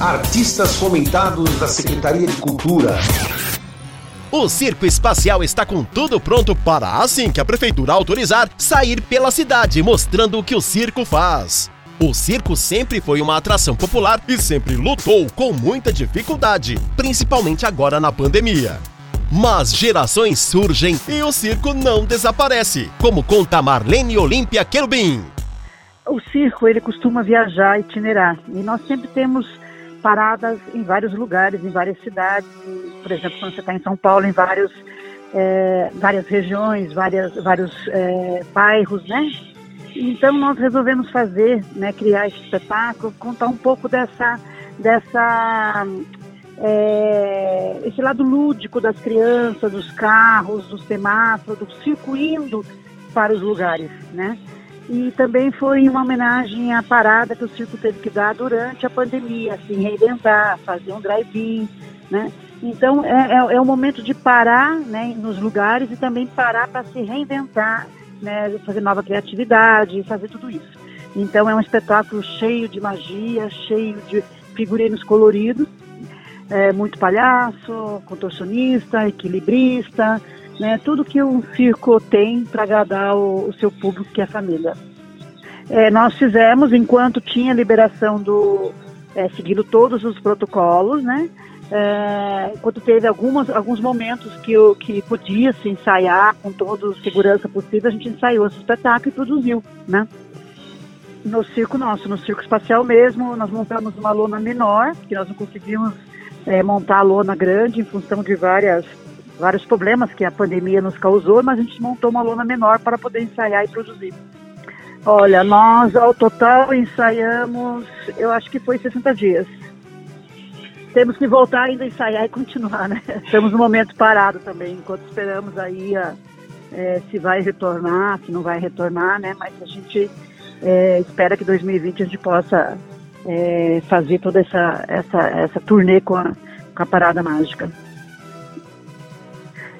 Artistas fomentados da Secretaria de Cultura. O Circo Espacial está com tudo pronto para, assim que a prefeitura autorizar, sair pela cidade mostrando o que o circo faz. O circo sempre foi uma atração popular e sempre lutou com muita dificuldade, principalmente agora na pandemia. Mas gerações surgem e o circo não desaparece, como conta Marlene Olímpia Querubim. O circo ele costuma viajar, itinerar, e nós sempre temos paradas em vários lugares, em várias cidades. Por exemplo, quando você está em São Paulo, em vários, é, várias regiões, várias, vários é, bairros, né? Então nós resolvemos fazer, né, criar esse espetáculo, contar um pouco dessa, dessa é, esse lado lúdico das crianças, dos carros, dos semáforos, do circo indo para os lugares, né? E também foi uma homenagem à parada que o circo teve que dar durante a pandemia, assim, reinventar, fazer um drive-in, né? Então é, é, é o momento de parar né, nos lugares e também parar para se reinventar, né, fazer nova criatividade, fazer tudo isso. Então é um espetáculo cheio de magia, cheio de figurinos coloridos, é, muito palhaço, contorcionista, equilibrista, né, tudo que um circo tem para agradar o, o, seu público, que é a família. É, nós fizemos, enquanto tinha liberação do. É, seguindo todos os protocolos, né? É, enquanto teve algumas, alguns momentos que, eu, que podia se ensaiar com toda a segurança possível, a gente ensaiou esse espetáculo e produziu, né? No circo nosso, no circo espacial mesmo, nós montamos uma lona menor, que nós não conseguimos é, montar a lona grande em função de várias vários problemas que a pandemia nos causou, mas a gente montou uma lona menor para poder ensaiar e produzir. Olha, nós ao total ensaiamos, eu acho que foi 60 dias. Temos que voltar ainda a ensaiar e continuar, né? Estamos no momento parado também, enquanto esperamos aí a, é, se vai retornar, se não vai retornar, né? Mas a gente é, espera que 2020 a gente possa é, fazer toda essa, essa, essa turnê com a, com a Parada Mágica.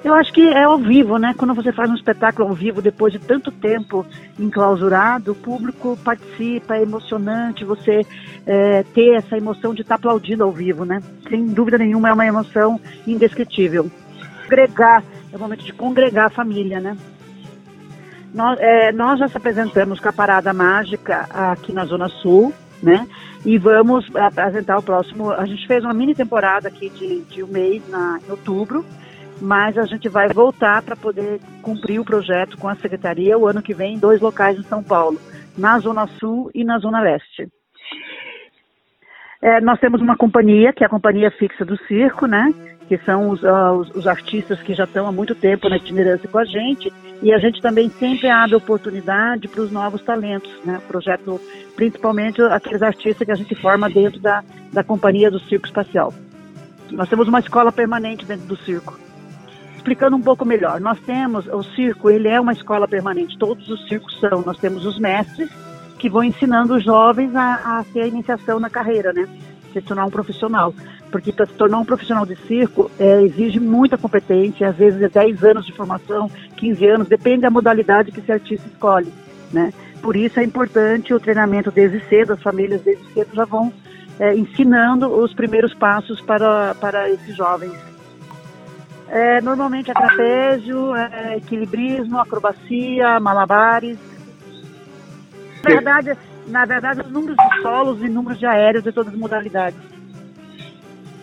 Eu acho que é ao vivo, né? Quando você faz um espetáculo ao vivo depois de tanto tempo enclausurado, o público participa, é emocionante você é, ter essa emoção de estar tá aplaudindo ao vivo, né? Sem dúvida nenhuma é uma emoção indescritível. Congregar, é o momento de congregar a família, né? Nós, é, nós já se apresentamos com a Parada Mágica aqui na Zona Sul, né? E vamos apresentar o próximo. A gente fez uma mini temporada aqui de, de um mês na, em outubro mas a gente vai voltar para poder cumprir o projeto com a secretaria o ano que vem em dois locais em São Paulo, na Zona Sul e na Zona Leste. É, nós temos uma companhia, que é a companhia fixa do circo, né? Que são os, uh, os, os, artistas que já estão há muito tempo na itinerância com a gente. E a gente também sempre abre oportunidade para os novos talentos, né? Projeto, principalmente aqueles artistas que a gente forma dentro da, da companhia do Circo Espacial. Nós temos uma escola permanente dentro do circo explicando um pouco melhor, nós temos o circo, ele é uma escola permanente, todos os circos são, nós temos os mestres que vão ensinando os jovens a, a ter a iniciação na carreira, né? Se tornar um profissional. Porque para se tornar um profissional de circo é, exige muita competência, às vezes é 10 anos de formação, 15 anos, depende da modalidade que esse artista escolhe, né? Por isso é importante o treinamento desde cedo, as famílias desde cedo já vão é, ensinando os primeiros passos para, para esses jovens é, normalmente é trapézio, é, equilibrismo, acrobacia, malabares. Na verdade, na verdade, os números de solos e números de aéreos de todas as modalidades.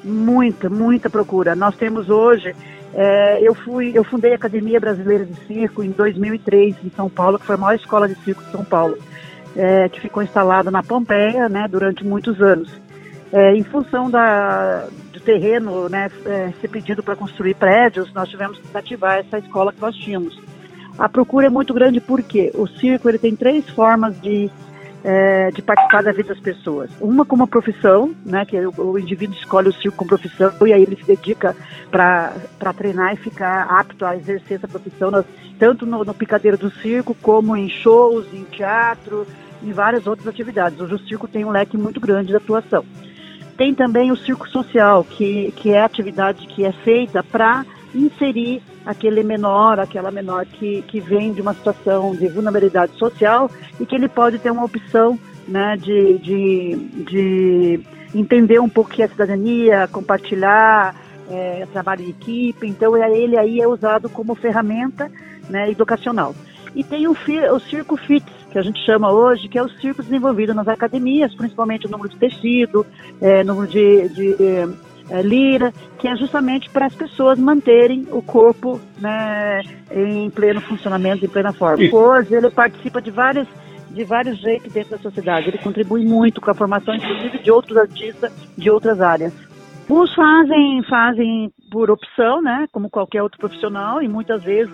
Muita, muita procura. Nós temos hoje, é, eu fui, eu fundei a Academia Brasileira de Circo em 2003 em São Paulo, que foi a maior escola de circo de São Paulo, é, que ficou instalada na Pompeia, né, durante muitos anos. É, em função da, do terreno né, é, ser pedido para construir prédios, nós tivemos que ativar essa escola que nós tínhamos. A procura é muito grande porque o circo ele tem três formas de, é, de participar da vida das pessoas. Uma como profissão, né, que o, o indivíduo escolhe o circo como profissão e aí ele se dedica para treinar e ficar apto a exercer essa profissão, nós, tanto no, no picadeiro do circo como em shows, em teatro, em várias outras atividades. Hoje o circo tem um leque muito grande de atuação. Tem também o circo social, que, que é a atividade que é feita para inserir aquele menor, aquela menor que, que vem de uma situação de vulnerabilidade social e que ele pode ter uma opção né, de, de, de entender um pouco que é cidadania, compartilhar, é, trabalho em equipe. Então, é, ele aí é usado como ferramenta né, educacional. E tem o, o Circo FITS, que a gente chama hoje, que é o circo desenvolvido nas academias, principalmente o número de tecido, é, número de, de é, lira, que é justamente para as pessoas manterem o corpo né, em pleno funcionamento, em plena forma. Hoje ele participa de várias de vários jeitos dentro da sociedade. Ele contribui muito com a formação, inclusive, de outros artistas de outras áreas. Uns fazem, fazem por opção, né, como qualquer outro profissional, e muitas vezes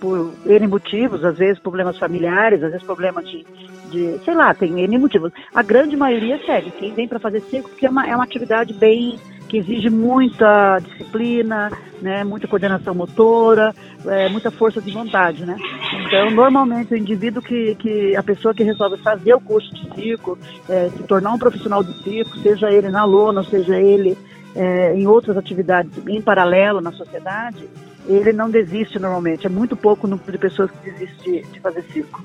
por N motivos, às vezes problemas familiares, às vezes problemas de, de sei lá, tem N motivos. A grande maioria segue. Quem vem para fazer circo, porque é uma, é uma atividade bem que exige muita disciplina, né, muita coordenação motora, é, muita força de vontade, né? Então, normalmente o indivíduo que, que a pessoa que resolve fazer o curso de circo, é, se tornar um profissional de circo, seja ele na lona, seja ele é, em outras atividades em paralelo na sociedade, ele não desiste normalmente. É muito pouco o número de pessoas que desistem de, de fazer circo.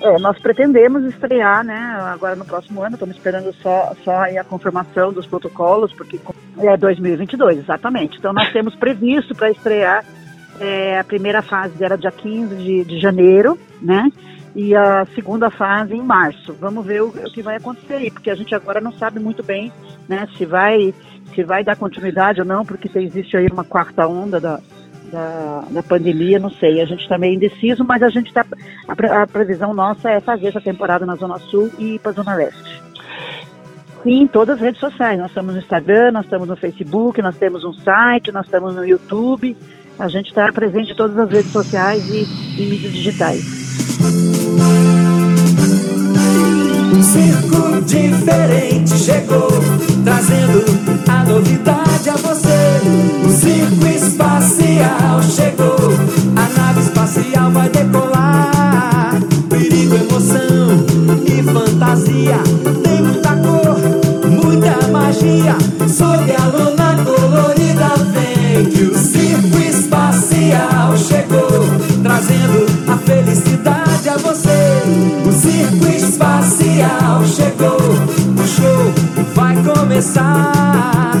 É, nós pretendemos estrear, né, agora no próximo ano, estamos esperando só, só a confirmação dos protocolos, porque é 2022, exatamente. Então nós temos previsto para estrear, é, a primeira fase era dia 15 de, de janeiro, né, e a segunda fase em março. Vamos ver o, o, que vai acontecer aí, porque a gente agora não sabe muito bem, né, se vai, se vai dar continuidade ou não, porque existe aí uma quarta onda da, da, da pandemia, não sei. A gente está meio indeciso, mas a gente está. A, a, previsão nossa é fazer essa temporada na Zona Sul e para a Zona Leste. Sim, todas as redes sociais. Nós estamos no Instagram, nós estamos no Facebook, nós temos um site, nós estamos no YouTube. A gente está presente em todas as redes sociais e, e mídias digitais. Um circo diferente chegou, trazendo a novidade a você. Chegou, a nave espacial vai decolar. Perigo, emoção e fantasia, tem muita cor, muita magia. Sob a luna colorida vem que o circo espacial chegou, trazendo a felicidade a você. O circo espacial chegou, o show vai começar